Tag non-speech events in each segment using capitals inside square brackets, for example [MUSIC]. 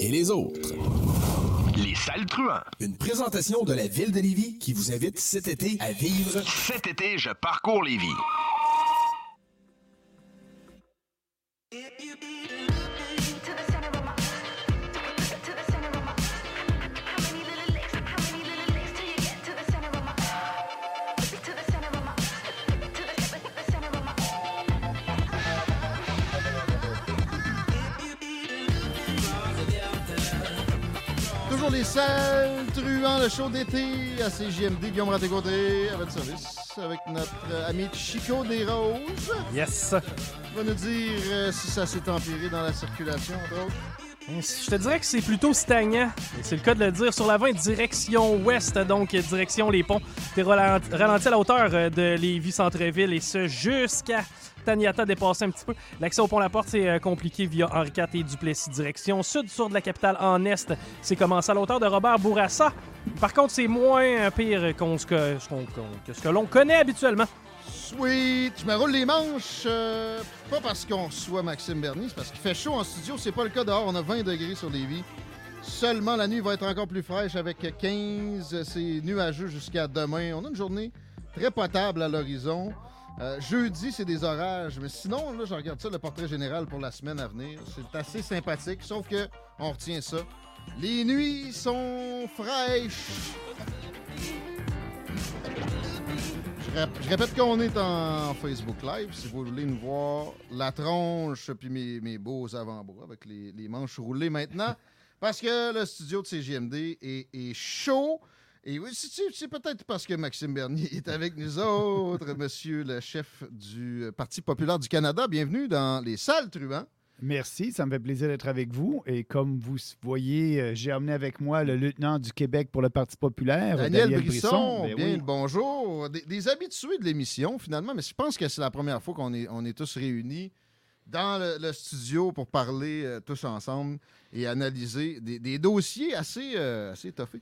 Et les autres. Les salles truands. Une présentation de la ville de Lévis qui vous invite cet été à vivre Cet été, je parcours Lévis. Salles truands, le show d'été à CJMD. Guillaume Raté-Côté, à votre service, avec notre ami Chico des Roses. Yes. Il va nous dire euh, si ça s'est empiré dans la circulation, entre autres. Je te dirais que c'est plutôt stagnant. C'est le cas de le dire. Sur la 20, direction ouest, donc direction les ponts. T'es ralenti à la hauteur euh, de Lévis Centre-Ville et ce jusqu'à Taniata dépassé un petit peu. L'accès au pont La Porte, c'est euh, compliqué via Henri IV et Duplessis. Direction sud sur de la capitale en est. C'est commencé à la hauteur de Robert Bourassa. Par contre, c'est moins euh, pire ce que, ce que l'on connaît habituellement. Sweet! Je me roule les manches, euh, pas parce qu'on reçoit Maxime Bernier, parce qu'il fait chaud en studio. C'est pas le cas dehors, on a 20 degrés sur les vies. Seulement la nuit va être encore plus fraîche avec 15. C'est nuageux jusqu'à demain. On a une journée très potable à l'horizon. Euh, jeudi, c'est des orages, mais sinon, là, je regarde ça, le portrait général pour la semaine à venir. C'est assez sympathique, sauf que on retient ça. Les nuits sont fraîches. Je, répète qu'on est en Facebook Live. Si vous voulez nous voir la tronche puis mes, mes beaux avant-bras avec les, les manches roulées maintenant. Parce que le studio de CGMD est chaud. Et oui, c'est- peut-être parce que Maxime Bernier est avec nous autres, [LAUGHS] monsieur le chef du euh, Parti populaire du Canada. Bienvenue dans les salles truands. Merci, ça me fait plaisir d'être avec vous. Et comme vous voyez, euh, j'ai amené avec moi le lieutenant du Québec pour le Parti populaire, Daniel, Brisson, Ben bien oui. bonjour. Des, des habitués de l'émission, finalement, mais je pense que c'est la première fois qu'on est, on est tous réunis dans le, le studio pour parler euh, tous ensemble et analyser des, des dossiers assez, euh, assez toffés.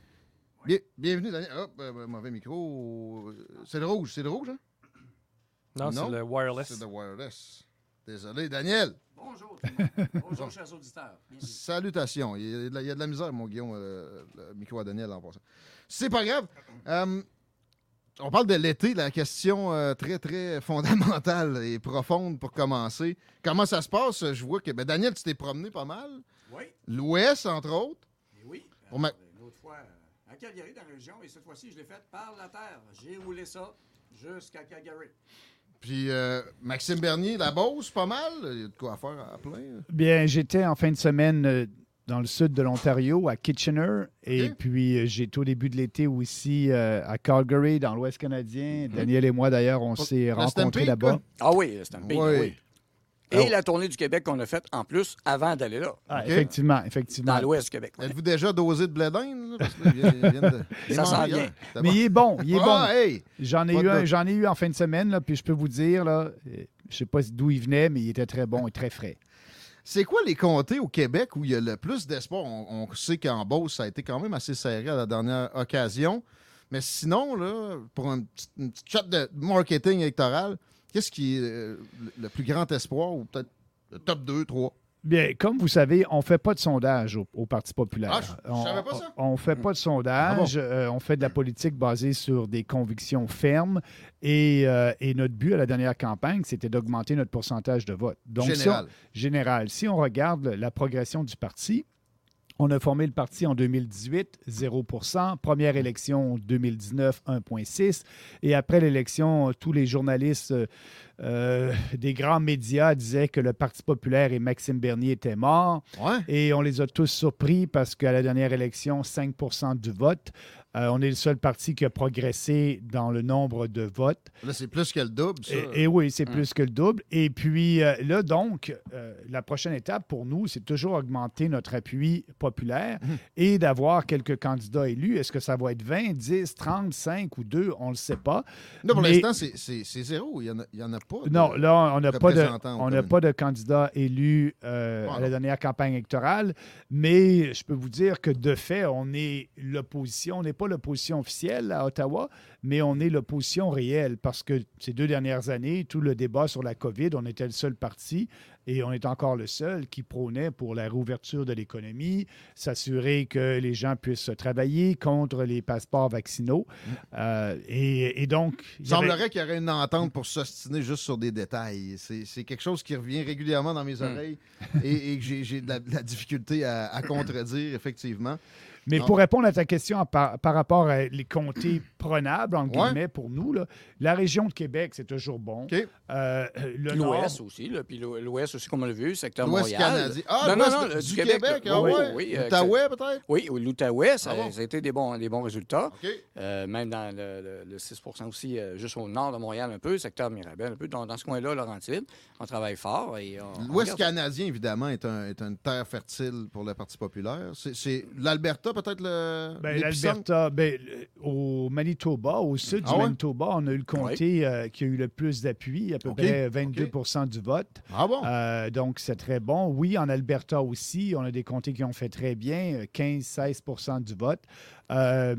Bien- bienvenue, Daniel. Hop, euh, mauvais micro. C'est le rouge, c'est le rouge, hein? Non, Non, c'est le wireless. C'est le wireless. Désolé, Daniel. Bonjour. Bonjour, chers auditeurs. Bienvenue. Salutations. Il y, a de la, il y a de la misère, mon Guillaume, euh, le micro à Daniel en passant. C'est pas grave. Euh, on parle de l'été, la question euh, très, très fondamentale [LAUGHS] et profonde pour commencer. Comment ça se passe? Je vois que ben, Daniel, tu t'es promené pas mal. Oui, L'Ouest, entre autres. et oui. Pour ma- L'autre fois, à Calgary, dans la région, et cette fois-ci, je l'ai fait par la terre. J'ai roulé ça jusqu'à Calgary. Puis euh, Maxime Bernier, la Beauce, pas mal? Il y a de quoi faire à plein. Bien, j'étais en fin de semaine euh, dans le sud de l'Ontario, à Kitchener. Et puis, euh, j'étais au début de l'été aussi euh, à Calgary, dans l'Ouest canadien. Daniel et moi, d'ailleurs, on s'est rencontrés Stampede, là-bas. Ah oui, c'est un pays. Oui. oui. Et la tournée du Québec qu'on a faite en plus avant d'aller là, Ah. Effectivement, effectivement. dans l'ouest du Québec. Êtes-vous déjà dosé de blé d'Inde, de- [LAUGHS] Ça est s'en mangé vient. hier. C'était Mais bon. il est bon, il est Ah, bon. hey! J'en ai, eu un- j'en ai eu en fin de semaine, là, puis je peux vous dire, là, euh, je sais pas d'où il venait, mais il était très bon et très frais. C'est quoi les comtés au Québec où il y a le plus d'espoir? On, on sait qu'en Beauce, ça a été quand même assez serré à la dernière occasion. Mais sinon, là, pour un petit- une petite chat de marketing électoral, qu'est-ce qui est euh, le- plus grand espoir ou peut-être le top 2, 3? Bien, comme vous savez, on ne fait pas de sondage au, au Parti populaire. Ah, je- je on, savais pas ça. On ne fait pas de sondage. euh, on fait de la politique basée sur des convictions fermes. Et, euh, et notre but à la dernière campagne, c'était d'augmenter notre pourcentage de vote. Donc, Général. général. Si on regarde la progression du parti, on a formé le parti en 2018, 0% Première élection 2019, 1,6 Et après l'élection, tous les journalistes euh, euh, des grands médias disaient que le Parti populaire et Maxime Bernier étaient morts. Ouais. Et on les a tous surpris parce qu'à la dernière élection, 5% du vote. Euh, on est le seul parti qui a progressé dans le nombre de votes. Là, c'est plus que le double, ça. Et, et oui, c'est Hum. plus que le double. Et puis euh, là, donc, euh, la prochaine étape pour nous, c'est toujours augmenter notre appui populaire Hum. et d'avoir quelques candidats élus. Est-ce que ça va être 20, 10, 30, 5 ou 2? On ne le sait pas. Non, pour Mais- l'instant, c'est- zéro. Il n'y en, a- il y en a pas. de Non, là, on n'a pas de, on pas de candidat élu euh, Ah, à la dernière campagne électorale, mais je peux vous dire que de fait, on est l'opposition. On n'est pas l'opposition officielle à Ottawa, mais on est l'opposition réelle parce que ces deux dernières années, tout le débat sur la COVID, on était le seul parti et on est encore le seul qui prônait pour la réouverture de l'économie, s'assurer que les gens puissent travailler contre les passeports vaccinaux. Euh, et, et donc, Il y avait- semblerait qu'il y aurait une entente pour s'ostiner juste sur des détails. C'est quelque chose qui revient régulièrement dans mes oreilles et, et que j'ai de la, de la difficulté à, à contredire, effectivement. Mais Non. pour répondre à ta question par, par rapport à les comtés prenables, entre Ouais. guillemets, pour nous, là, la région de Québec, c'est toujours bon. Euh, L'Ouest aussi, là, puis l'O- l'Ouest aussi, comme on l'a vu, secteur L'Ouest Montréal. canadien. Ah, non, non, du du Québec, Québec. ah oui, oui, L'Outaouais, peut-être? Oui, ou l'Outaouais, ça, Ah bon? ça a été des bons, des bons résultats. Euh, même dans le, le- le 6 aussi, euh, juste au nord de Montréal, un peu, secteur Mirabel, un peu. Dans, dans ce coin-là, Laurentide, on travaille fort. et on- on L'Ouest canadien, évidemment, est, un- est une terre fertile pour le Parti populaire. C'est- C'est l'Alberta, peut-être, le ben, l'Alberta, ben, au Manitoba, au sud Ah du ouais? Manitoba, on a eu le comté euh, qui a eu le plus d'appui, à peu près 22% du vote. Ah bon? Euh, donc, c'est très bon. Oui, en Alberta aussi, on a des comtés qui ont fait très bien, 15-16% du vote. Euh,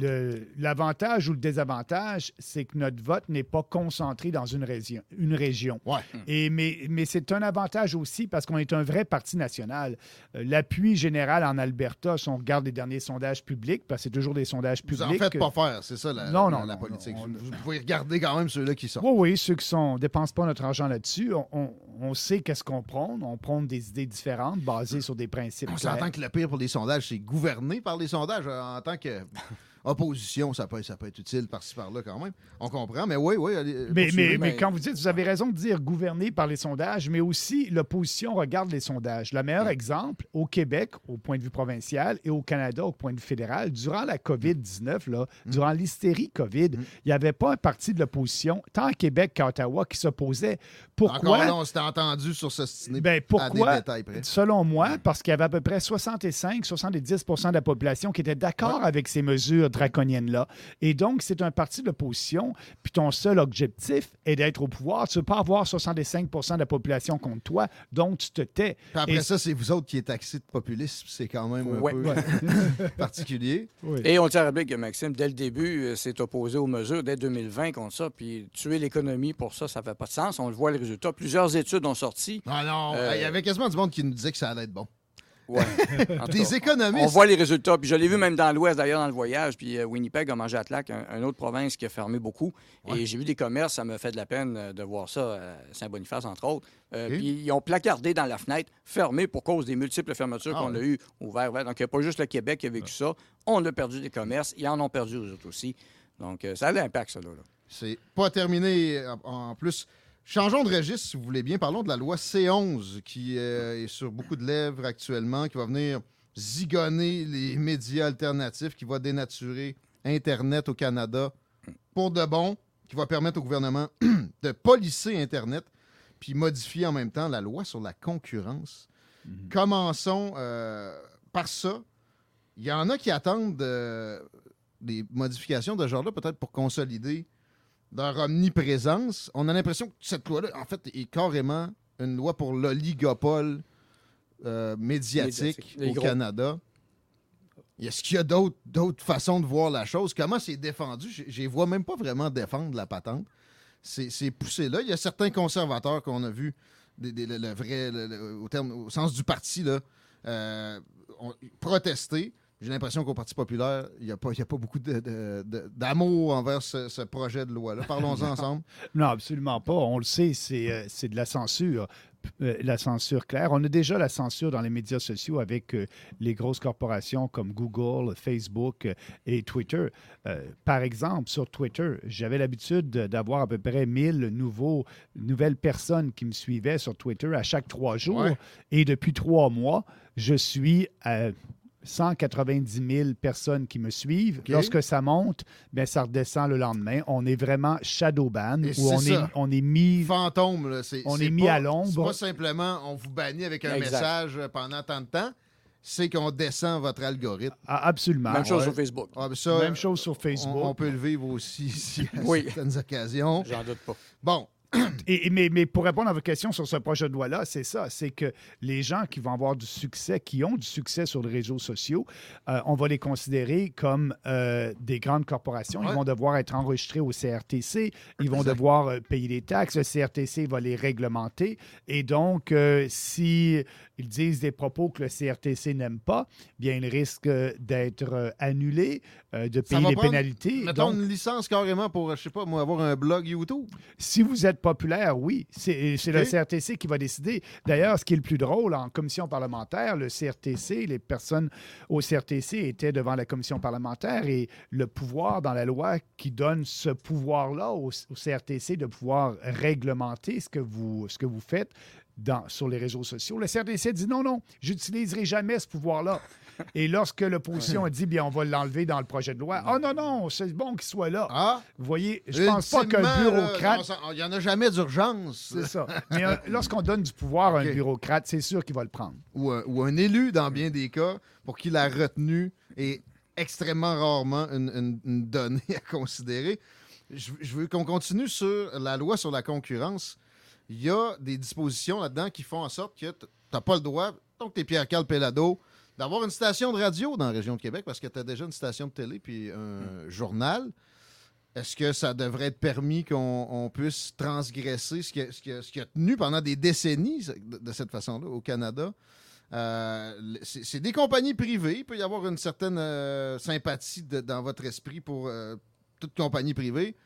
le- L'avantage ou le désavantage, c'est que notre vote n'est pas concentré dans une région. Une région. Ouais. Et, mais mais c'est un avantage aussi parce qu'on est un vrai parti national. Euh, L'appui général en Alberta, si on regarde les derniers sondages publics, parce que c'est toujours des sondages Vous publics. en faites pas faire, c'est ça la, Non, non, la politique. non, vous, vous pouvez regarder quand même ceux-là qui sont. Oui, oui, ceux qui sont, ne dépensent pas notre argent là-dessus. On, on- on sait qu'est-ce qu'on prône. On prône des idées différentes basées sur des principes On s'entend que le pire pour les sondages, c'est gouverner par les sondages. Euh, En tant que [LAUGHS] opposition, ça peut, ça peut être utile par-ci par-là quand même. On comprend, mais oui, oui. allez, Mais, mais, mais mais- quand vous dites, vous avez raison de dire gouverner par les sondages, mais aussi l'opposition regarde les sondages. Le meilleur exemple, au Québec, au point de vue provincial, et au Canada, au point de vue fédéral, durant la COVID-19, là, durant l'hystérie COVID, il n'y avait pas un parti de l'opposition, tant à Québec qu'à Ottawa, qui s'opposait. Encore Pourquoi? là, on s'était entendu sur ce ciné Ben, à des pourquoi? détails près. Selon moi, parce qu'il y avait à peu près 65-70% de la population qui était d'accord avec ces mesures draconiennes-là. Et donc, c'est un parti de l'opposition, puis ton seul objectif est d'être au pouvoir. Tu ne veux pas avoir 65 de la population contre toi, donc tu te tais. Puis après Et- ça, c'est vous autres qui êtes taxés de populisme. C'est quand même un Ouais. peu [LAUGHS] particulier. Et on tient à rappeler que Maxime, dès le début, euh, s'est opposé aux mesures dès 2020 contre ça. Puis tuer l'économie pour ça, ça fait pas de sens. On le voit, les résultats. Plusieurs études ont sorti. Ah non, Euh, il y avait quasiment du monde qui nous disait que ça allait être bon. Ouais. [LAUGHS] Des cas, économistes. On voit les résultats. Puis je l'ai vu même dans l'Ouest, d'ailleurs, dans le voyage. Puis euh, Winnipeg a mangé à Tlac, un, un autre province qui a fermé beaucoup. Et j'ai vu des commerces, ça me fait de la peine euh, de voir ça, Saint-Boniface, entre autres. Euh. Puis ils ont placardé dans la fenêtre, fermé pour cause des multiples fermetures Ah qu'on a eues, ouvert, ouvert. Donc il n'y a pas juste le Québec qui a vécu ça. On a perdu des commerces. Ils en ont perdu aux autres aussi. Donc euh, ça a l'impact, ça, là. là. C'est pas terminé en plus. Changeons de registre, si vous voulez bien. Parlons de la loi C11 qui euh, est sur beaucoup de lèvres actuellement, qui va venir zigonner les [LAUGHS] médias alternatifs, qui va dénaturer Internet au Canada pour de bon, qui va permettre au gouvernement [CLEARS THROAT] de policer Internet, puis modifier en même temps la loi sur la concurrence. Commençons euh, par ça. Il y en a qui attendent euh, des modifications de ce genre-là, peut-être pour consolider leur omniprésence. On a l'impression que cette loi-là, en fait, est carrément une loi pour l'oligopole euh, médiatique au. Canada. Est-ce qu'il y a d'autres d'autres façons de voir la chose? Comment c'est défendu? Je les vois même pas vraiment défendre la patente. C'est c'est poussé là. Il y a certains conservateurs qu'on a vus des- des- le, le vrai, le- au, terme, au sens du parti, là, euh, ont protesté. J'ai l'impression qu'au Parti populaire, il n'y a, a pas beaucoup d'amour envers ce, ce projet de loi-là. Parlons-en [LAUGHS] ensemble. Non, absolument pas. On le sait, c'est euh, de la censure. Euh, la censure claire. On a déjà la censure dans les médias sociaux avec euh, les grosses corporations comme Google, Facebook euh, et Twitter. Euh, par exemple, sur Twitter, j'avais l'habitude de- d'avoir à peu près 1000 nouveaux, nouvelles personnes qui me suivaient sur Twitter à chaque trois jours. Ouais. Et depuis trois mois, je suis à 190 000 personnes qui me suivent. Lorsque ça monte, ben, ça redescend le lendemain. On est vraiment shadow ban, Et où c'est on est, ça. on est mis Fantôme, là, On est mis pas- à l'ombre. C'est pas simplement on vous bannit avec un Exact. message pendant tant de temps, c'est qu'on descend votre algorithme. Ah, absolument. Même chose ouais. sur Facebook. Ah, ça, Même chose sur on, Facebook. on peut le vivre aussi [LAUGHS] ici à Oui. certaines occasions. J'en doute pas. Bon, [CLEARS THROAT] Et, et- mais, mais pour répondre à votre question sur ce projet de loi-là, c'est ça. C'est que les gens qui vont avoir du succès, qui ont du succès sur les réseaux sociaux, euh, on va les considérer comme euh, des grandes corporations. Ouais. Ils vont devoir être enregistrés au CRTC. Ils vont Exact. devoir euh, payer des taxes. Le CRTC va les réglementer. Et donc, euh, si ils disent des propos que le CRTC n'aime pas, bien, ils risquent d'être annulés, de payer des pénalités. mettons Donc, une licence carrément pour, je sais pas, moi, avoir un blog YouTube. Si vous êtes populaire, oui. C'est le. CRTC qui va décider. D'ailleurs, ce qui est le plus drôle, en commission parlementaire, le CRTC, les personnes au CRTC étaient devant la commission parlementaire et le pouvoir dans la loi qui donne ce pouvoir-là au, au CRTC de pouvoir réglementer ce que vous, ce que vous faites dans, sur les réseaux sociaux. Le CRTC dit non, non, j'utiliserai jamais ce pouvoir-là. [LAUGHS] Et lorsque l'opposition a dit, bien, on va l'enlever dans le projet de loi, oh non, non, c'est bon qu'il soit là. Ah, Vous voyez, je pense pas qu'un là, bureaucrate. Il n'y en a jamais d'urgence. C'est ça. Mais euh, lorsqu'on donne du pouvoir à un bureaucrate, c'est sûr qu'il va le prendre. Ou un, ou un élu, dans bien des cas, pour qui la retenue est extrêmement rarement une, une- une donnée [LAUGHS] à considérer. Je, je veux qu'on continue sur la loi sur la concurrence. Il y a des dispositions là-dedans qui font en sorte que tu n'as pas le droit, donc tu es Pierre-Carl Pellado, d'avoir une station de radio dans la région de Québec parce que tu as déjà une station de télé puis un journal. Est-ce que ça devrait être permis qu'on on puisse transgresser ce qui, a, ce qui a- ce qui a tenu pendant des décennies de, de cette façon-là au Canada? Euh, c'est des compagnies privées. Il peut y avoir une certaine euh, sympathie de- dans votre esprit pour euh, toute compagnie privée.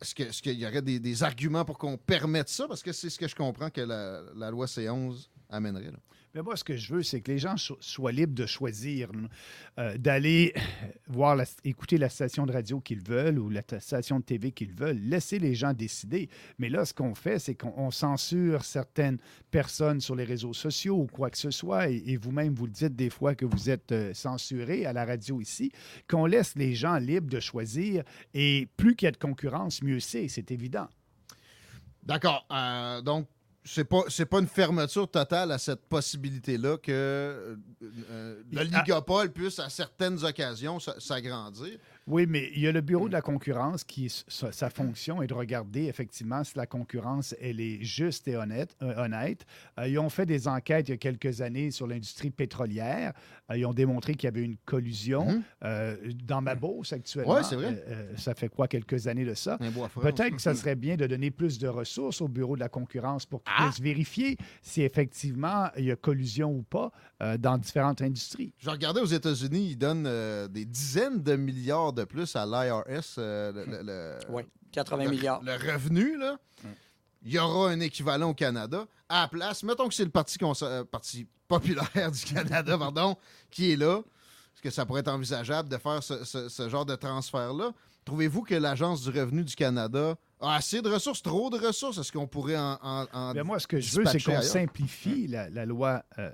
Est-ce qu'il y aurait des, des arguments pour qu'on permette ça? Parce que c'est ce que je comprends que la, la loi C11 amènerait. là. Mais moi, ce que je veux, c'est que les gens so- soient libres de choisir, euh, d'aller [LAUGHS] voir, écouter la station de radio qu'ils veulent ou la ta- station de TV qu'ils veulent. Laissez les gens décider. Mais là, ce qu'on fait, c'est qu'on on censure certaines personnes sur les réseaux sociaux ou quoi que ce soit. Et, et vous-même, vous le dites des fois que vous êtes euh, censuré à la radio ici, qu'on laisse les gens libres de choisir. Et plus qu'il y a de concurrence, mieux c'est. C'est évident. D'accord. Euh, donc, c'est pas, c'est pas une fermeture totale à cette possibilité-là que euh, euh, l'oligopole puisse, à certaines occasions, s'agrandir. Oui, mais il y a le bureau de la concurrence qui, sa, sa fonction est de regarder effectivement si la concurrence, elle est juste et honnête. euh, honnête. Euh, ils ont fait des enquêtes il y a quelques années sur l'industrie pétrolière. Euh, ils ont démontré qu'il y avait une collusion. Mhm. Euh, dans ma bourse actuellement, Ouais, c'est vrai. ça fait quoi, quelques années de ça? Peut-être que ça serait bien de donner plus de ressources au bureau de la concurrence pour qu'ils Ah! puissent vérifier si effectivement il y a collusion ou pas dans différentes industries. Je regardais aux États-Unis, ils donnent des dizaines de milliards de plus à l'IRS, euh, le, le- le- Oui, 80 le- milliards. le revenu. Là. Il y aura un équivalent au Canada. À la place, mettons que c'est le Parti, euh, parti populaire [LAUGHS] du Canada pardon, qui est là. Est-ce que ça pourrait être envisageable de faire ce, ce- ce genre de transfert-là? Trouvez-vous que l'Agence du revenu du Canada assez de ressources, trop de ressources? Est-ce qu'on pourrait en, en- en Ben, moi, ce que je veux, c'est qu'on simplifie la, la loi euh,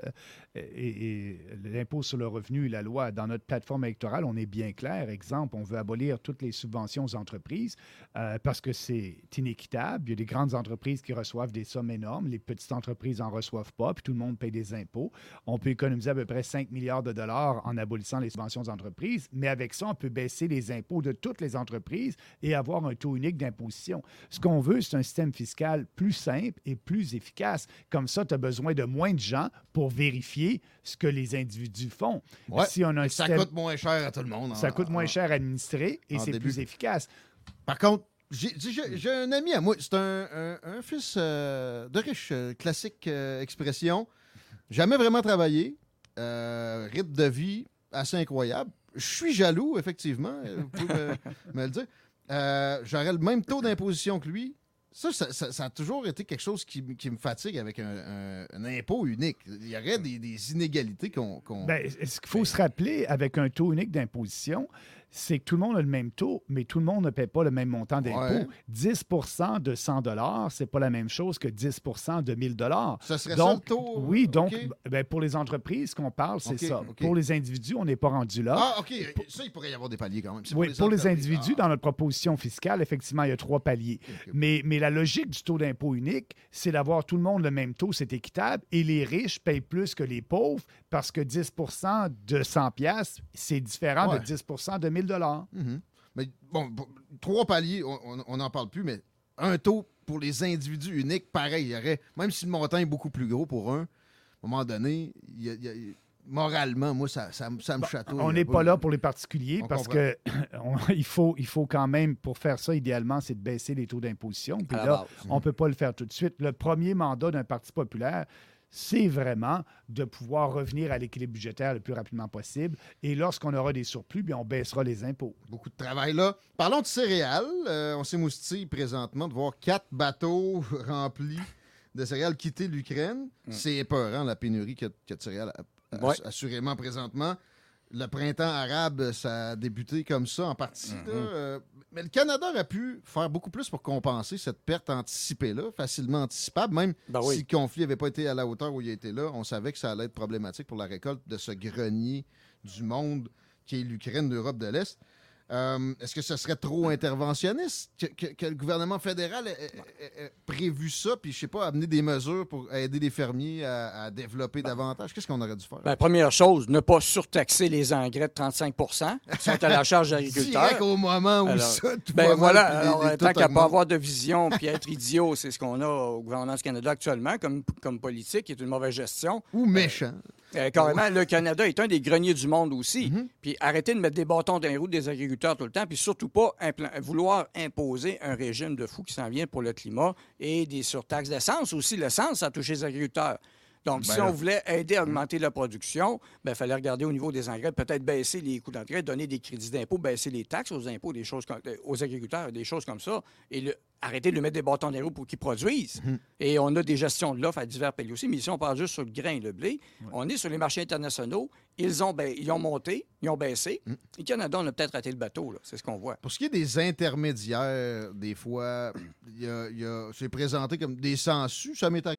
et, et l'impôt sur le revenu, la loi. Dans notre plateforme électorale, on est bien clair. Exemple, on veut abolir toutes les subventions aux entreprises euh, parce que c'est inéquitable. Il y a des grandes entreprises qui reçoivent des sommes énormes. Les petites entreprises n'en reçoivent pas, puis tout le monde paye des impôts. On peut économiser à peu près 5 milliards de dollars en abolissant les subventions aux entreprises, mais avec ça, on peut baisser les impôts de toutes les entreprises et avoir un taux unique d'imposition. Ce qu'on veut, c'est un système fiscal plus simple et plus efficace. Comme ça, tu as besoin de moins de gens pour vérifier ce que les individus font. Ouais. Si on a un ça système- coûte moins cher à tout le monde. ça en- coûte moins cher à administrer et c'est plus efficace. Par contre, J'ai un ami à moi, c'est un, un- un fils euh, de riche, euh, classique euh, expression. Jamais vraiment travaillé. euh, rythme de vie assez incroyable. Je suis jaloux, effectivement, vous pouvez me, [LAUGHS] me le dire. Euh, J'aurais le même taux d'imposition que lui. Ça, ça, a toujours été quelque chose qui, qui me fatigue avec un, un- impôt unique. Il y aurait des, inégalités qu'on. qu'on- Ben, ce qu'il faut se rappeler avec un taux unique d'imposition, c'est que tout le monde a le même taux, mais tout le monde ne paie pas le même montant d'impôt. Ouais. 10 de 100 c'est pas la même chose que 10% de 1000 Ça serait donc, ça le taux? Oui, donc, OK. ben, pour les entreprises, ce qu'on parle, c'est ça. Pour les individus, on n'est pas rendu là. Ah, OK. Ça, il pourrait y avoir des paliers quand même. Oui, pour les individus, Ah. dans notre proposition fiscale, effectivement, il y a trois paliers. Mais, mais la logique du taux d'impôt unique, c'est d'avoir tout le monde le même taux, c'est équitable, et les riches payent plus que les pauvres parce que 10% de 100 pièces, c'est différent Ouais. de 10% de 1000 dollars. Mhm. Mais bon, trois paliers, on n'en parle plus, mais un taux pour les individus uniques, pareil. Il y aurait, même si le montant est beaucoup plus gros pour un, à un moment donné, il y a- il y a- moralement, moi, ça, ça, me- ça me chatouille. On n'est pas là pour les particuliers On parce [LAUGHS] on- il, faut, il faut quand même, pour faire ça, idéalement, c'est de baisser les taux d'imposition. Puis là, base. on ne peut pas le faire tout de suite. Le premier mandat d'un parti populaire, c'est vraiment de pouvoir revenir à l'équilibre budgétaire le plus rapidement possible. Et lorsqu'on aura des surplus, bien, on baissera les impôts. Beaucoup de travail là. Parlons de céréales. Euh, on s'émoustille présentement de voir quatre bateaux [LAUGHS] remplis de céréales quitter l'Ukraine. C'est épeurant, la pénurie qu'il y a- qu'il y a de céréales, Ouais. assurément présentement. Le printemps arabe, ça a débuté comme ça en partie. là. Euh, mais le Canada aurait pu faire beaucoup plus pour compenser cette perte anticipée-là, facilement anticipable. Même Ben oui. si le conflit n'avait pas été à la hauteur où il a été là, on savait que ça allait être problématique pour la récolte de ce grenier du monde qui est l'Ukraine, l'Europe de l'Est. Euh, Est-ce que ce serait trop interventionniste que, que- que le gouvernement fédéral ait, ait- ait- ait prévu ça, puis je sais pas, amener des mesures pour aider les fermiers à, à développer davantage? Qu'est-ce qu'on aurait dû faire? Ben, première chose, ne pas surtaxer les engrais de 35% qui sont à la charge des [LAUGHS] Direct agriculteurs. au moment où Alors, ça, tout Ben voilà, les- alors, les- tant qu'à pas avoir de vision [LAUGHS] puis être idiot, c'est ce qu'on a au gouvernement du Canada actuellement comme, comme politique, qui est une mauvaise gestion. Ou méchant. Euh, carrément, le Canada est un des greniers du monde aussi. Mm-hmm. Puis arrêtez de mettre des bâtons dans les roues des agriculteurs tout le temps, puis surtout pas vouloir imposer un régime de fou qui s'en vient pour le climat et des surtaxes d'essence aussi. L'essence, ça a touché les agriculteurs. Donc, Ben si là. on voulait aider à augmenter la production, il fallait regarder au niveau des engrais, peut-être baisser les coûts d'engrais, donner des crédits d'impôt, baisser les taxes aux impôts, des choses comme- euh, aux agriculteurs, des choses comme ça, et le- arrêter de lui mettre des bâtons dans les roues pour qu'ils produisent. Mhm. Et on a des gestions de l'offre à divers pays aussi, mais ici, on parle juste sur le grain et le blé. On est sur les marchés internationaux. Ils ont, ba- ils ont monté, ils ont baissé. Mhm. Et le Canada, on a peut-être raté le bateau, là. c'est ce qu'on voit. Pour ce qui est des intermédiaires, des fois, il y a- c'est présenté comme des sangsues. Ça m'est arrivé.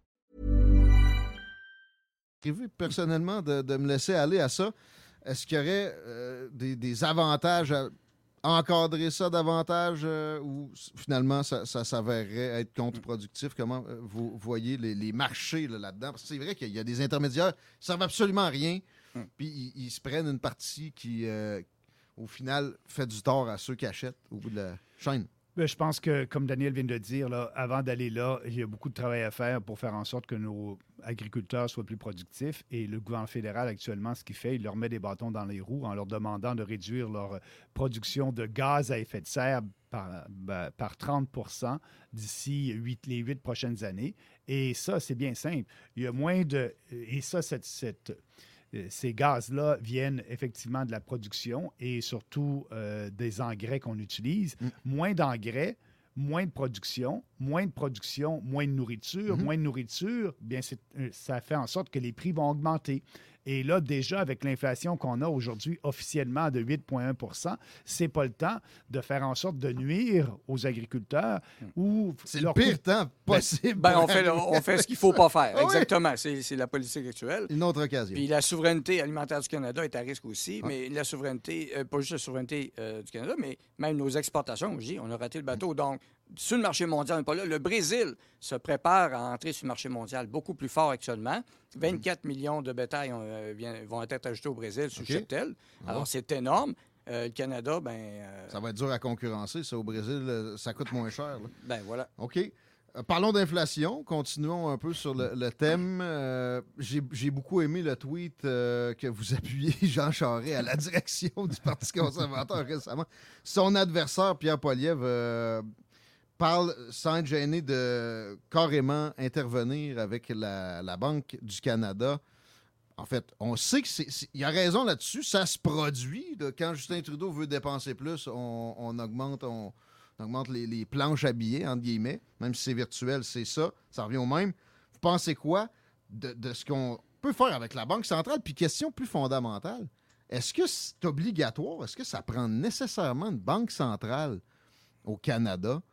Prévu personnellement de, de me laisser aller à ça. Est-ce qu'il y aurait euh, des, des avantages à encadrer ça davantage euh, ou finalement ça, ça s'avérerait être contre-productif? Comment euh, vous voyez les, les marchés là, là-dedans? Parce que c'est vrai qu'il y a des intermédiaires qui servent absolument à rien, puis ils, ils se prennent une partie qui, au final, fait du tort à ceux qui achètent au bout de la chaîne. Ben, je pense que, comme Daniel vient de dire, là, avant d'aller là, il y a beaucoup de travail à faire pour faire en sorte que nos agriculteurs soient plus productifs. Et le gouvernement fédéral, actuellement, ce qu'il fait, il leur met des bâtons dans les roues en leur demandant de réduire leur production de gaz à effet de serre par, ben, par 30% d'ici les huit prochaines années. Et ça, c'est bien simple. Il y a moins de... Et ça, cette... ces gaz-là viennent effectivement de la production et surtout euh, des engrais qu'on utilise. Mm. Moins d'engrais, moins de production, moins de production, moins de nourriture, Mhm. moins de nourriture, bien euh, ça fait en sorte que les prix vont augmenter. Et là, déjà, avec l'inflation qu'on a aujourd'hui officiellement de 8,1% c'est pas le temps de faire en sorte de nuire aux agriculteurs ou C'est le pire coût- temps possible. Ben, on, fait, on fait ce qu'il ne faut pas faire. [LAUGHS] Oui. Exactement. C'est c'est la politique actuelle. Une autre occasion. Puis la souveraineté alimentaire du Canada est à risque aussi, mais la souveraineté, euh, pas juste la souveraineté euh, du Canada, mais même nos exportations, je dis, on a raté le bateau. Donc, sur le marché mondial, on n'est pas là. Le Brésil se prépare à entrer sur le marché mondial beaucoup plus fort actuellement. 24 millions de bétail ont, euh, vont être ajoutés au Brésil sous OK. cheptel. Ah. Alors, c'est énorme. Euh, le Canada, ben, euh, Ça va être dur à concurrencer, ça. Au Brésil, ça coûte moins cher. là. ben voilà. OK. Parlons d'inflation. Continuons un peu sur le, le thème. Euh, J'ai beaucoup aimé le tweet euh, que vous [LAUGHS] appuyez Jean Charest à la direction du Parti conservateur [LAUGHS] récemment. Son adversaire, Pierre Poilievre, euh, parle sans être gêné de carrément intervenir avec la, Banque du Canada. En fait, on sait qu'il y a raison là-dessus. Ça se produit. Quand Justin Trudeau veut dépenser plus, on, augmente, on, augmente les, planches à billets, entre guillemets. Même si c'est virtuel, c'est ça. Ça revient au même. Vous pensez quoi de ce qu'on peut faire avec la Banque centrale? Puis question plus fondamentale, est-ce que c'est obligatoire? Est-ce que ça prend nécessairement une banque centrale au Canada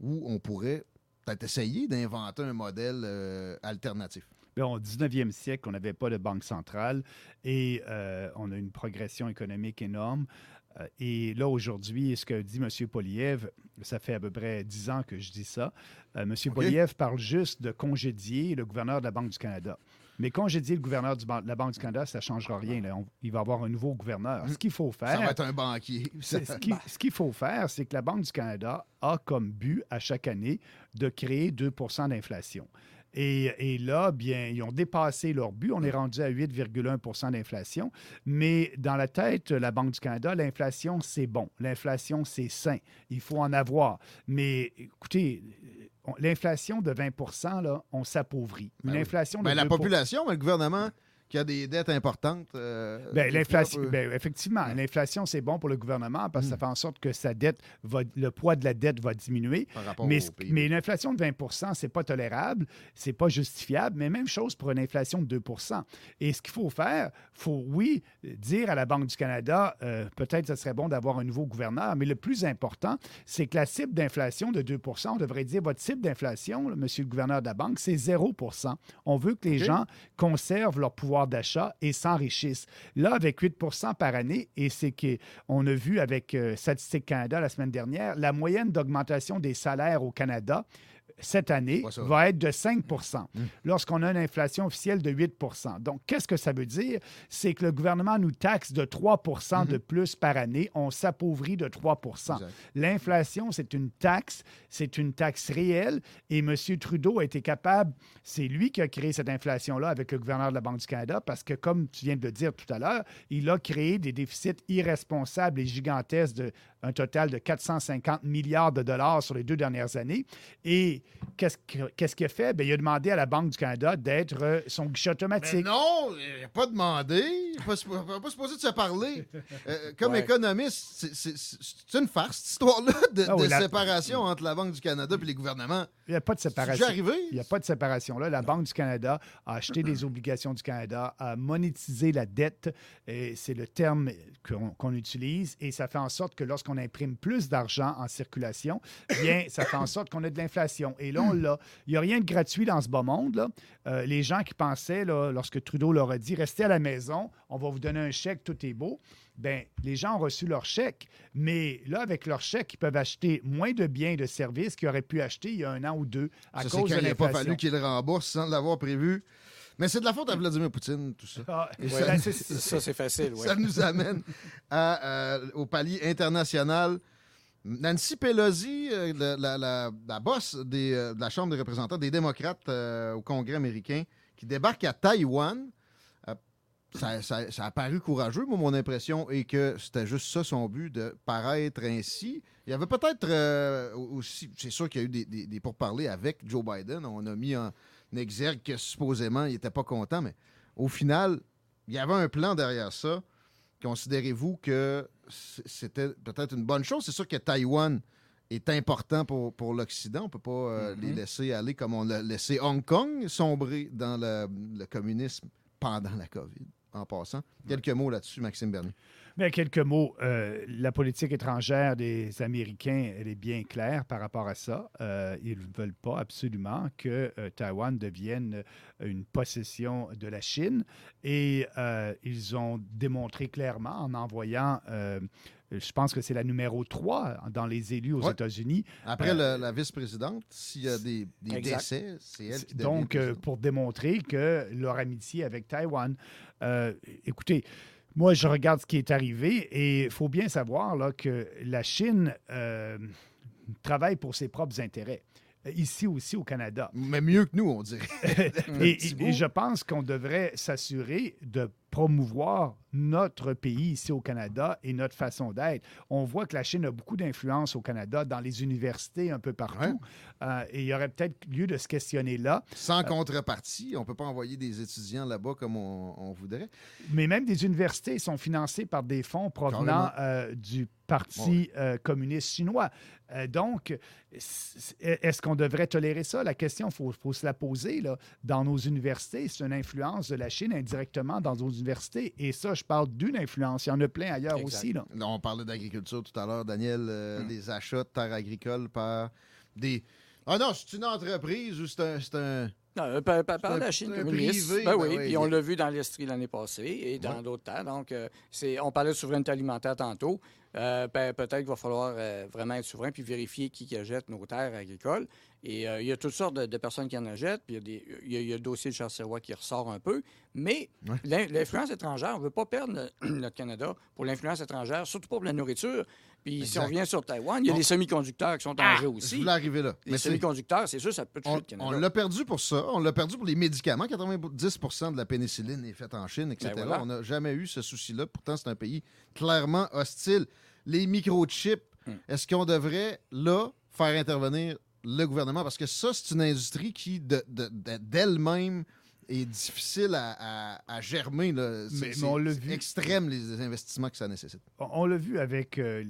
où on pourrait peut-être essayer d'inventer un modèle euh, alternatif? Bien, au 19e siècle, on n'avait pas de banque centrale et euh, on a une progression économique énorme. Euh, et là, aujourd'hui, ce que dit M. Poliev, ça fait à peu près dix ans que je dis ça. M. Poliev parle juste de congédier le gouverneur de la Banque du Canada. Mais congédier le gouverneur du ban- de la Banque du Canada, ça ne changera rien. là. On- il va y avoir un nouveau gouverneur. Ce qu'il faut faire. Ça va être un banquier. [LAUGHS] C'est- Ce qui- ce qu'il faut faire, c'est que la Banque du Canada a comme but à chaque année de créer 2% d'inflation. Et, et là, bien, ils ont dépassé leur but. On est rendu à 8,1% d'inflation. Mais dans la tête de la Banque du Canada, l'inflation, c'est bon. L'inflation, c'est sain. Il faut en avoir. Mais écoutez, l'inflation de 20% là, on s'appauvrit. Une Ben oui. de Ben, la 2 population, mais le gouvernement qui a des dettes importantes. euh, Ben, l'inflation, ben, effectivement, l'inflation, c'est bon pour le gouvernement parce que ça fait en sorte que sa dette va, le poids de la dette va diminuer. par Mais, une inflation de 20% c'est pas tolérable, c'est pas justifiable, mais même chose pour une inflation de 2 Et ce qu'il faut faire, faut, oui, dire à la Banque du Canada, euh, peut-être ce serait bon d'avoir un nouveau gouverneur, mais le plus important, c'est que la cible d'inflation de 2 on devrait dire votre cible d'inflation, monsieur le gouverneur de la Banque, c'est 0 On veut que les gens conservent leur pouvoir d'achat et s'enrichissent. Là, avec 8% par année, et c'est qu'on a vu avec euh, Statistique Canada la semaine dernière, la moyenne d'augmentation des salaires au Canada cette année va être de 5 Mmh. lorsqu'on a une inflation officielle de 8% Donc, qu'est-ce que ça veut dire? C'est que le gouvernement nous taxe de 3% de plus par année. On s'appauvrit de 3 Exact. L'inflation, c'est une taxe, c'est une taxe réelle et M. Trudeau a été capable, c'est lui qui a créé cette inflation-là avec le gouverneur de la Banque du Canada parce que, comme tu viens de le dire tout à l'heure, il a créé des déficits irresponsables et gigantesques de un total de 450 milliards de dollars sur les deux dernières années. Et qu'est-ce que- qu'est-ce qu'il a fait? Bien, il a demandé à la Banque du Canada d'être euh, son guichet Mais automatique. non, il n'a pas demandé. Il n'est pas, pas supposé de se parler. [LAUGHS] Euh, comme Ouais. économiste, c'est- une farce, cette histoire-là, de, Ah oui, de la- séparation entre la Banque du Canada et les gouvernements. Il n'y a pas de séparation. arrivé? Il n'y a pas de séparation là. La Banque du Canada a acheté [CLEARS THROAT] des obligations du Canada, a monétisé la dette, et c'est le terme qu'on qu'on utilise, et ça fait en sorte que lorsqu'on imprime plus d'argent en circulation, bien, ça fait en sorte qu'on a de l'inflation. Et là, on l'a. Il n'y a rien de gratuit dans ce bas monde. Là. Euh, les gens qui pensaient, là, lorsque Trudeau leur a dit, restez à la maison, on va vous donner un chèque, tout est beau. Bien, les gens ont reçu leur chèque, mais là, avec leur chèque, ils peuvent acheter moins de biens et de services qu'ils auraient pu acheter il y a un an ou deux à Ça, cause quand de il n'a pas l'inflation. fallu qu'il le rembourse sans l'avoir prévu. Mais c'est de la faute à Vladimir Poutine, tout ça. Ah, ça- [LAUGHS] c'est- c'est- Ça, c'est facile, oui. Ça nous amène à, euh, au palier international. Nancy Pelosi, euh, la, la, la- la boss des, euh, de la Chambre des représentants des démocrates euh, au Congrès américain, qui débarque à Taïwan. Euh, ça, ça- ça a paru courageux, moi, mon impression, et que c'était juste ça son but, de paraître ainsi. Il y avait peut-être euh, aussi, c'est sûr qu'il y a eu des, des, des pourparlers avec Joe Biden. On a mis en exergue que supposément il n'était pas content, mais au final, il y avait un plan derrière ça. Considérez-vous que c'était peut-être une bonne chose? C'est sûr que Taïwan est important pour, pour l'Occident. On ne peut pas euh, les laisser aller comme on a laissé Hong Kong sombrer dans le, le communisme pendant la COVID, en passant. Quelques mots là-dessus, Maxime Bernier. Mais quelques mots. euh, la politique étrangère des Américains, elle est bien claire par rapport à ça. Euh, ils ne veulent pas absolument que euh, Taïwan devienne euh, une possession de la Chine. Et ils ont démontré clairement en envoyant, je pense que c'est la numéro 3 dans les élus aux Ouais. États-Unis. Après Euh, le- la vice-présidente, s'il y a des, décès, c'est elle qui devient Donc, euh, pour démontrer que leur amitié avec Taïwan. Euh, écoutez, moi, je regarde ce qui est arrivé et il faut bien savoir là, que la Chine euh, travaille pour ses propres intérêts. Euh, Ici aussi au Canada. Mais mieux que nous, on dirait. [LAUGHS] Et, je pense qu'on devrait s'assurer de promouvoir notre pays ici au Canada et notre façon d'être. On voit que la Chine a beaucoup d'influence au Canada, dans les universités, un peu partout. Ouais. Euh, et il y aurait peut-être lieu de se questionner là. Sans contrepartie, on ne peut pas envoyer des étudiants là-bas comme on, on voudrait. Mais même des universités sont financées par des fonds provenant euh, du Parti euh, communiste chinois. Euh, donc, est-ce qu'on devrait tolérer ça? La question, il faut, faut se la poser. Là. Dans nos universités, c'est une influence de la Chine indirectement dans nos universités. Et ça, je parle d'une influence. Il y en a plein ailleurs Exact. aussi. Là. Là, on parlait d'agriculture tout à l'heure, Daniel, euh, Hmm. des achats de terres agricoles par des. Ah non, c'est une entreprise ou c'est un. Non, euh, par, la Chine communiste. privé, ben ben oui, oui, puis on l'a vu dans l'Estrie l'année passée et dans Ouais. d'autres temps. Donc, euh, c'est, on parlait de souveraineté alimentaire tantôt. Euh, ben, peut-être qu'il va falloir euh, vraiment être souverain puis vérifier qui, achète nos terres agricoles. Et il y a toutes sortes de, de personnes qui en achètent. Puis il y, a y y le dossier de Charles-Sirois qui ressort un peu. Mais Ouais. l'influence étrangère, on ne veut pas perdre le- [CLEARS THROAT] notre Canada pour l'influence étrangère, surtout pour la nourriture. Puis si on revient sur Taïwan, il y a des semi-conducteurs qui sont en Ah, jeu je aussi. voulais arriver là. Les semi-conducteurs, c'est sûr, ça peut toucher on, le Canada. on l'a perdu pour ça. On l'a perdu pour les médicaments. 90% de la pénicilline est faite en Chine, etc. Ben voilà. On n'a jamais eu ce souci-là. Pourtant, c'est un pays clairement hostile. Les microchips, Hmm. est-ce qu'on devrait, là, faire intervenir le gouvernement? Parce que ça, c'est une industrie qui, de- de- de- d'elle-même, est difficile à, à- à germer. là. C'est, Mais- on l'a vu. extrême, les investissements que ça nécessite. On, on l'a vu avec euh,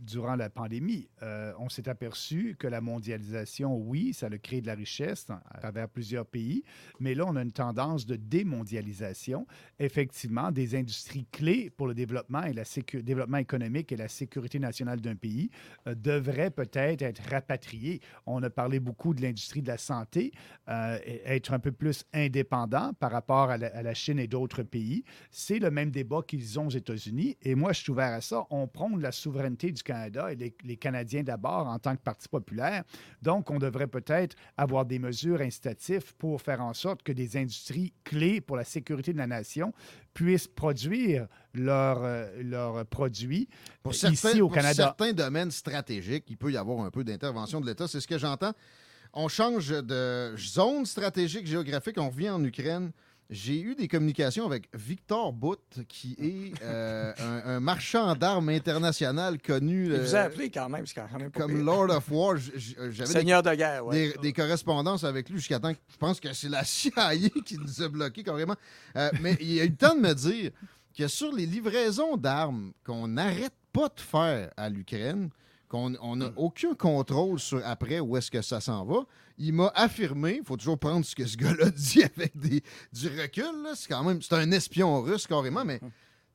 durant la pandémie. Euh, on s'est aperçu que la mondialisation, oui, ça a créé de la richesse à travers plusieurs pays, mais là, on a une tendance de démondialisation. Effectivement, des industries clés pour le développement et la développement économique et la sécurité nationale d'un pays euh, devraient peut-être être rapatriées. On a parlé beaucoup de l'industrie de la santé, être un peu plus par rapport à la, à la Chine et d'autres pays. C'est le même débat qu'ils ont aux États-Unis. Et moi, je suis ouvert à ça. On prône la souveraineté du Canada et les, les Canadiens d'abord en tant que Parti populaire. Donc, on devrait peut-être avoir des mesures incitatives pour faire en sorte que des industries clés pour la sécurité de la nation puissent produire leurs euh, produits Pour certains, ici au pour Canada. certains domaines stratégiques, il peut y avoir un peu d'intervention de l'État. C'est ce que j'entends. On change de zone stratégique géographique. On revient en Ukraine. J'ai eu des communications avec Victor Bout, qui est euh, un, un marchand d'armes international connu Il euh, vous a appelé quand même, quand comme pire. Lord of War. J- J'avais des, Seigneur de guerre, ouais. des- des correspondances avec lui jusqu'à temps que je pense que c'est la [LAUGHS] CIA qui nous a bloqués carrément. Euh, mais il a eu le temps de me dire que sur les livraisons d'armes qu'on n'arrête pas de faire à l'Ukraine, qu'on n'a aucun contrôle sur après où est-ce que ça s'en va, il m'a affirmé, il faut toujours prendre ce que ce gars-là [LAUGHS] dit avec des, du recul, c'est quand même, c'est un espion russe carrément, mais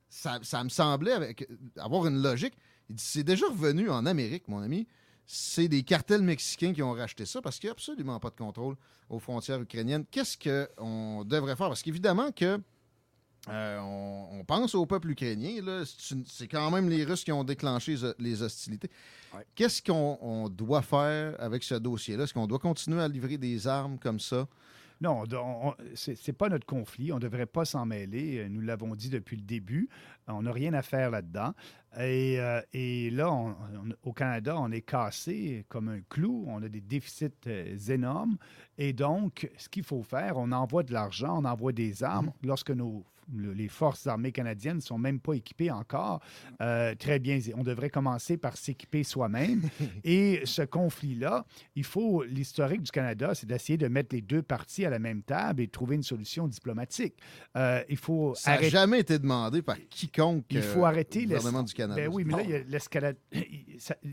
ça, ça me semblait avec, avoir une logique. Il dit, c'est déjà revenu en Amérique, mon ami. C'est des cartels mexicains qui ont racheté ça parce qu'il n'y a absolument pas de contrôle aux frontières ukrainiennes. Qu'est-ce qu'on devrait faire? Parce qu'évidemment que euh, on, on pense au peuple ukrainien. C'est quand même les Russes qui ont déclenché les- hostilités. Ouais. Qu'est-ce qu'on on doit faire avec ce dossier-là? Est-ce qu'on doit continuer à livrer des armes comme ça? Non, on- on- c'est c'est pas notre conflit. On ne devrait pas s'en mêler. Euh, Nous l'avons dit depuis le début. On n'a rien à faire là-dedans. Et, euh, et là, on- on- au Canada, on est cassé comme un clou. On a des déficits euh, énormes. Et donc, ce qu'il faut faire, on envoie de l'argent, on envoie des armes. Lorsque nos, le- les forces armées canadiennes ne sont même pas équipées encore, euh, très bien, on devrait commencer par s'équiper soi-même. [LAUGHS] et ce conflit-là, il faut, l'historique du Canada, c'est d'essayer de mettre les deux parties à la même table et de trouver une solution diplomatique. Euh, il faut Ça n'a arrêter. jamais été demandé par quiconque Il faut euh, arrêter l'es- gouvernement du Canada. Ben oui, mais là, l'escalade.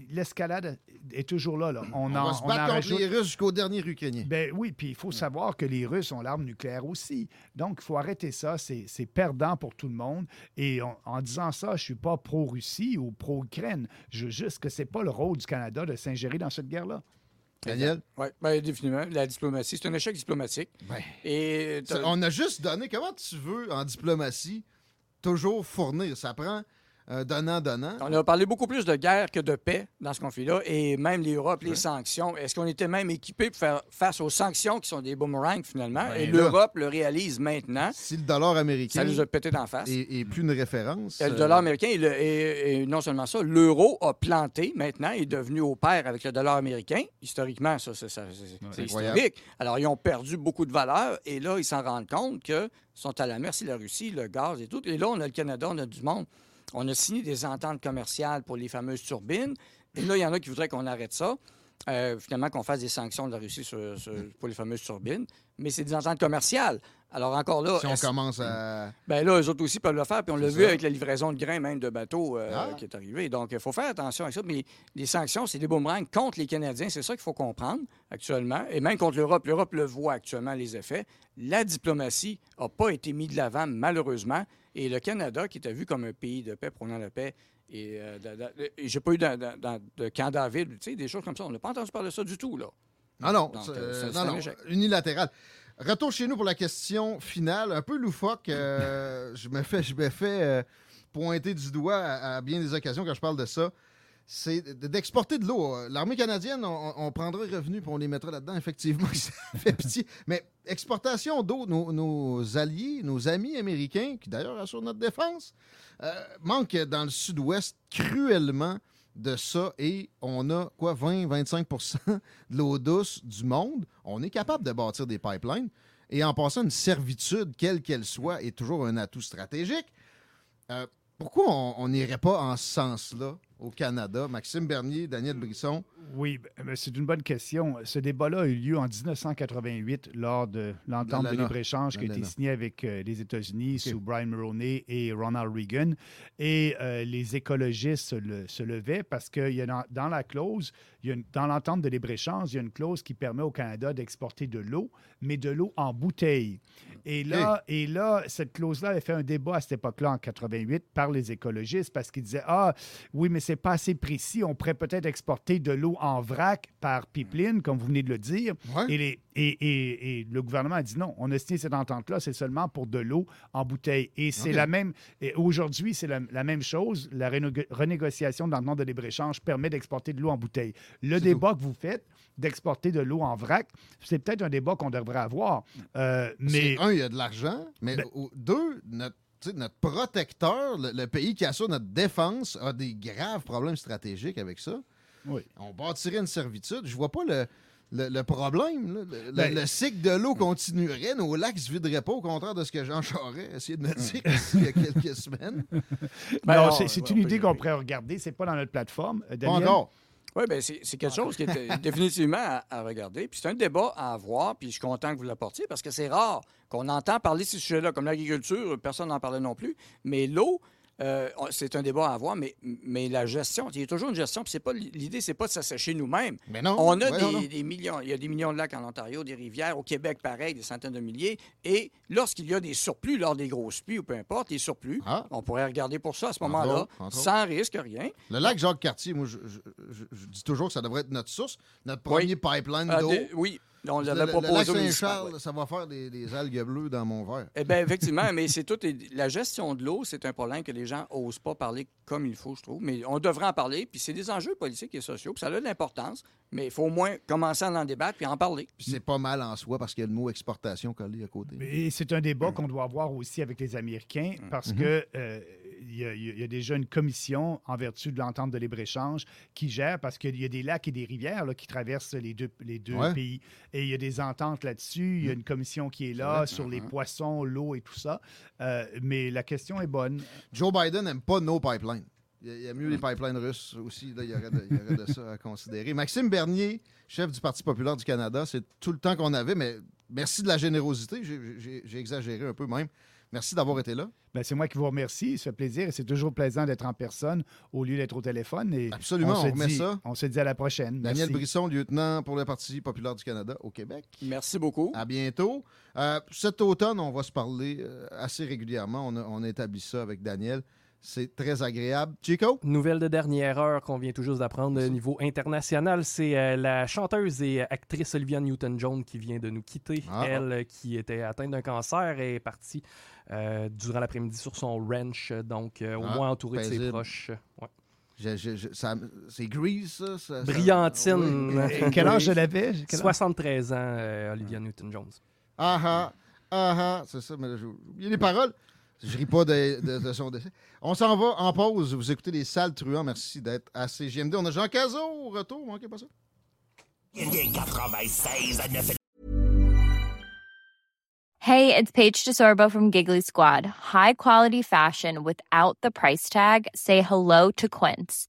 L'escalade est toujours là. là. On, On en, va se on contre les Russes jusqu'au dernier Ukrainien. Ben oui, puis il faut savoir que les Russes ont l'arme nucléaire aussi. Donc, il faut arrêter ça. C'est c'est perdant pour tout le monde. Et on- en disant ça, je ne suis pas pro-Russie ou pro-Ukraine. Je veux juste que ce n'est pas le rôle du Canada de s'ingérer dans cette guerre-là. Daniel? Oui, bien, définitivement. La diplomatie, c'est un échec diplomatique. Ben, Et on a juste donné. Comment tu veux, en diplomatie, toujours fournir? Ça prend un donnant-donnant. On a parlé beaucoup plus de guerre que de paix dans ce conflit-là. Et même l'Europe, les sanctions. Est-ce qu'on était même équipé pour faire face aux sanctions qui sont des boomerangs finalement? Ben et l'Europe le réalise maintenant. Si le dollar américain Ça nous a pété d'en face. est plus une référence. Et le euh, dollar américain, et, et non seulement ça, l'euro a planté maintenant, est devenu au pair avec le dollar américain. Historiquement, ça, c'est historique. Alors, ils ont perdu beaucoup de valeur et là, ils s'en rendent compte que sont à la merci de la Russie, le gaz et tout. Et là, on a le Canada, on a du monde. On a signé des ententes commerciales pour les fameuses turbines. Et là, il y en a qui voudraient qu'on arrête ça. Euh, finalement, qu'on fasse des sanctions de la Russie sur- sur- pour les fameuses turbines. Mais c'est des ententes commerciales. Alors, encore là. Si on commence à. ben là, eux autres aussi peuvent le faire. Puis on l'a vu avec la livraison de grains, même de bateaux euh, Ah. qui est arrivé. Donc, il faut faire attention à ça. Mais les sanctions, c'est des boomerangs contre les Canadiens. C'est ça qu'il faut comprendre actuellement. Et même contre l'Europe. L'Europe le voit actuellement, les effets. La diplomatie n'a pas été mise de l'avant, malheureusement. Et le Canada, qui était vu comme un pays de paix, prônant la paix, et, euh, et j'ai pas eu de, de, camp David, tu sais, des choses comme ça. On n'a pas entendu parler de ça du tout, là. Ah non, Donc, c'est- euh, non, non, unilatéral. Retour chez nous pour la question finale, un peu loufoque. euh, [LAUGHS] je me fais, je me fais euh, pointer du doigt à, à bien des occasions quand je parle de ça. C'est d'exporter de l'eau. L'armée canadienne, on, on prendra les revenus et on les mettra là-dedans, effectivement. [LAUGHS] Ça fait pitié. Mais exportation d'eau, nos, alliés, nos amis américains, qui d'ailleurs assurent notre défense, euh, manquent dans le sud-ouest cruellement de ça et on a quoi 20-25% de l'eau douce du monde. On est capable de bâtir des pipelines et en passant une servitude, quelle qu'elle soit, est toujours un atout stratégique. Euh, pourquoi on n'irait pas en ce sens-là? Au Canada? Maxime Bernier, Daniel Brisson. Oui, ben, c'est une bonne question. Ce débat-là a eu lieu en 1988 lors de l'entente de libre-échange qui a été signée avec euh, les États-Unis sous Brian Mulroney et Ronald Reagan. Et euh, les écologistes se, le- se levaient parce que y a dans, dans la clause, il y a une- dans l'entente de libre-échange, il y a une clause qui permet au Canada d'exporter de l'eau, mais de l'eau en bouteille. Et là, et là cette clause-là avait fait un débat à cette époque-là, en 88, par les écologistes, parce qu'ils disaient Ah, oui, mais c'est pas assez précis. On pourrait peut-être exporter de l'eau en vrac par pipeline, comme vous venez de le dire. Ouais. Et, les- et- et- et le gouvernement a dit non, on a signé cette entente-là, c'est seulement pour de l'eau en bouteille. Et c'est la même. Aujourd'hui, c'est la, la même chose. La renégo- renégociation dans le nom de libre-échange permet d'exporter de l'eau en bouteille. Le débat que vous faites d'exporter de l'eau en vrac, c'est peut-être un débat qu'on devrait avoir. Euh, mais Un, il y a de l'argent, mais Ben- deux, notre, tu sais, notre protecteur, le, le pays qui assure notre défense, a des graves problèmes stratégiques avec ça. Oui. On bâtirait une servitude. Je vois pas le, le, le problème. là. Le, le- Ben- le cycle de l'eau continuerait. Nos lacs ne se videraient pas, au contraire de ce que Jean Charest a essayé de me dire ici il y a quelques semaines. [LAUGHS] Ben non, non, c'est une idée qu'on pourrait regarder. C'est pas dans notre plateforme. Euh, Pas Daniel? encore. Oui, bien, c'est quelque chose qui est euh, [LAUGHS] définitivement à, à regarder. Puis c'est un débat à avoir, puis je suis content que vous l'apportiez parce que c'est rare qu'on entend parler de ces sujets-là, comme l'agriculture, personne n'en parlait non plus. Mais l'eau, euh, c'est un débat à avoir, mais, mais la gestion, il y a toujours une gestion, puis c'est pas l'idée, c'est pas de s'assécher nous-mêmes. Mais non. On a des, des millions, il y a des millions de lacs en Ontario, des rivières, au Québec, pareil, des centaines de milliers. Et lorsqu'il y a des surplus, lors des grosses pluies ou peu importe, les surplus, Ah. on pourrait regarder pour ça à ce moment-là, sans risque, rien. Le lac Jacques-Cartier, moi, je, je- je- je dis toujours que ça devrait être notre source, notre Oui. premier pipeline Ah, d'eau. oui, on Le, l'avait le proposé lac au municipal, Saint-Charles, ouais. ça va faire des, des algues bleues dans mon verre. Eh bien, effectivement, [LAUGHS] mais c'est tout. La gestion de l'eau, c'est un problème que les gens n'osent pas parler comme il faut, je trouve. Mais on devrait en parler. Puis c'est des enjeux politiques et sociaux. Puis ça a de l'importance. Mais il faut au moins commencer à en débattre puis en parler. Puis c'est pas mal en soi parce qu'il y a le mot exportation collé à côté. Et c'est un débat qu'on doit avoir aussi avec les Américains parce que euh, il y, a, il y a déjà une commission en vertu de l'entente de libre-échange qui gère parce qu'il y a des lacs et des rivières là, qui traversent les deux, les deux Ouais. pays. Et il y a des ententes là-dessus. Il y a une commission qui est là sur les Mhm. poissons, l'eau et tout ça. Euh, mais la question est bonne. Joe Biden n'aime pas nos pipelines. Il y a mieux les pipelines russes aussi. Là, il, y aurait de, il y aurait de ça à considérer. Maxime Bernier, chef du Parti populaire du Canada, c'est tout le temps qu'on avait, mais merci de la générosité. J'ai exagéré un peu même. Merci d'avoir été là. Ben, c'est moi qui vous remercie. Ça fait plaisir et c'est toujours plaisant d'être en personne au lieu d'être au téléphone. Et Absolument, se on remet dit- ça. On se dit à la prochaine. Daniel Merci. Brisson, lieutenant pour le Parti populaire du Canada au Québec. Merci beaucoup. À bientôt. Euh, cet automne, on va se parler euh, assez régulièrement. On a, on a établi ça avec Daniel. C'est très agréable. Chico? Nouvelle de dernière heure qu'on vient tout juste d'apprendre au niveau international, c'est euh, la chanteuse et actrice Olivia Newton-John qui vient de nous quitter. Ah. Elle, euh, qui était atteinte d'un cancer, est partie euh, durant l'après-midi sur son ranch, donc euh, au Ah, moins entourée de ses proches. Ouais. Je- je- je- ça- c'est Grease, ça? ça- ça- Brillantine. Oui. Quel âge elle avait? Quel âge? 73 ans, euh, Olivia Newton-Jones. Ah ah, ah ah, c'est ça, mais j'ai oublié les paroles. Je ris pas de, son décès. On s'en va en pause. Vous écoutez les salles truands. Merci d'être à CGMD. On a Jean Cazot au retour. Manquez pas ça. Hey, it's Paige DeSorbo from Giggly Squad. High quality fashion without the price tag. Say hello to Quince.